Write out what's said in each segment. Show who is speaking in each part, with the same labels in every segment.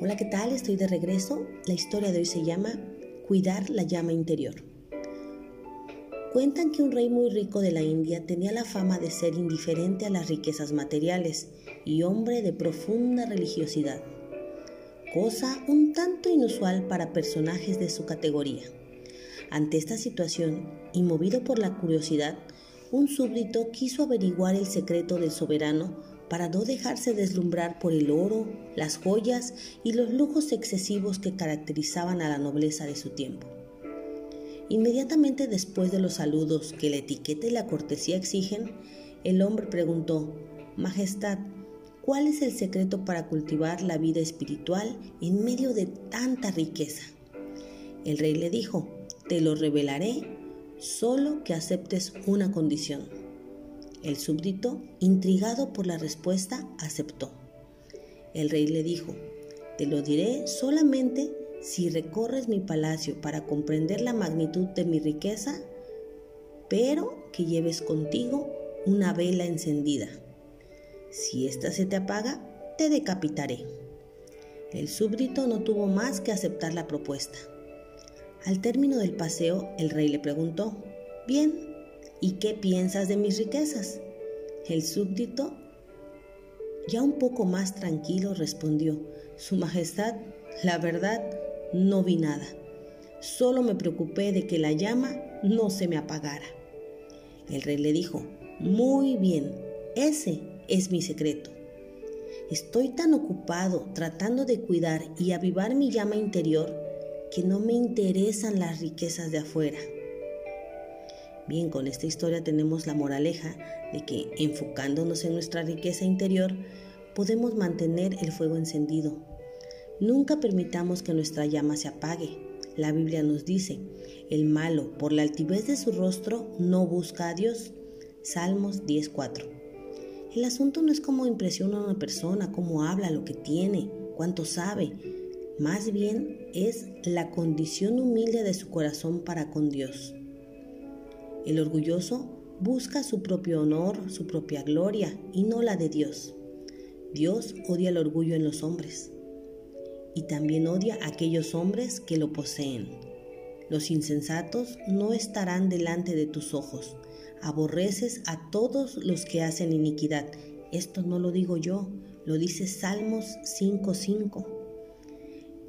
Speaker 1: Hola, ¿qué tal? Estoy de regreso. La historia de hoy se llama Cuidar la llama interior. Cuentan que un rey muy rico de la India tenía la fama de ser indiferente a las riquezas materiales y hombre de profunda religiosidad, cosa un tanto inusual para personajes de su categoría. Ante esta situación, y movido por la curiosidad, un súbdito quiso averiguar el secreto del soberano para no dejarse deslumbrar por el oro, las joyas y los lujos excesivos que caracterizaban a la nobleza de su tiempo. Inmediatamente después de los saludos que la etiqueta y la cortesía exigen, el hombre preguntó, Majestad, ¿cuál es el secreto para cultivar la vida espiritual en medio de tanta riqueza? El rey le dijo, Te lo revelaré solo que aceptes una condición. El súbdito, intrigado por la respuesta, aceptó. El rey le dijo, te lo diré solamente si recorres mi palacio para comprender la magnitud de mi riqueza, pero que lleves contigo una vela encendida. Si ésta se te apaga, te decapitaré. El súbdito no tuvo más que aceptar la propuesta. Al término del paseo, el rey le preguntó, Bien, ¿y qué piensas de mis riquezas? El súbdito, ya un poco más tranquilo, respondió, Su Majestad, la verdad, no vi nada. Solo me preocupé de que la llama no se me apagara. El rey le dijo, Muy bien, ese es mi secreto. Estoy tan ocupado tratando de cuidar y avivar mi llama interior que no me interesan las riquezas de afuera. Bien, con esta historia tenemos la moraleja de que enfocándonos en nuestra riqueza interior, podemos mantener el fuego encendido. Nunca permitamos que nuestra llama se apague. La Biblia nos dice, el malo, por la altivez de su rostro, no busca a Dios. Salmos 10.4. El asunto no es cómo impresiona a una persona, cómo habla, lo que tiene, cuánto sabe, más bien es la condición humilde de su corazón para con Dios. El orgulloso busca su propio honor, su propia gloria y no la de Dios. Dios odia el orgullo en los hombres y también odia a aquellos hombres que lo poseen. Los insensatos no estarán delante de tus ojos. Aborreces a todos los que hacen iniquidad. Esto no lo digo yo, lo dice Salmos 5.5.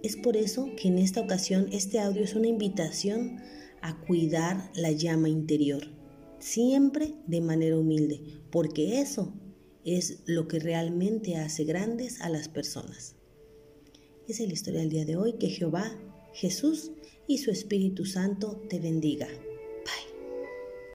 Speaker 1: Es por eso que en esta ocasión este audio es una invitación a cuidar la llama interior, siempre de manera humilde, porque eso es lo que realmente hace grandes a las personas. Es la historia del día de hoy, que Jehová, Jesús y su Espíritu Santo te bendiga.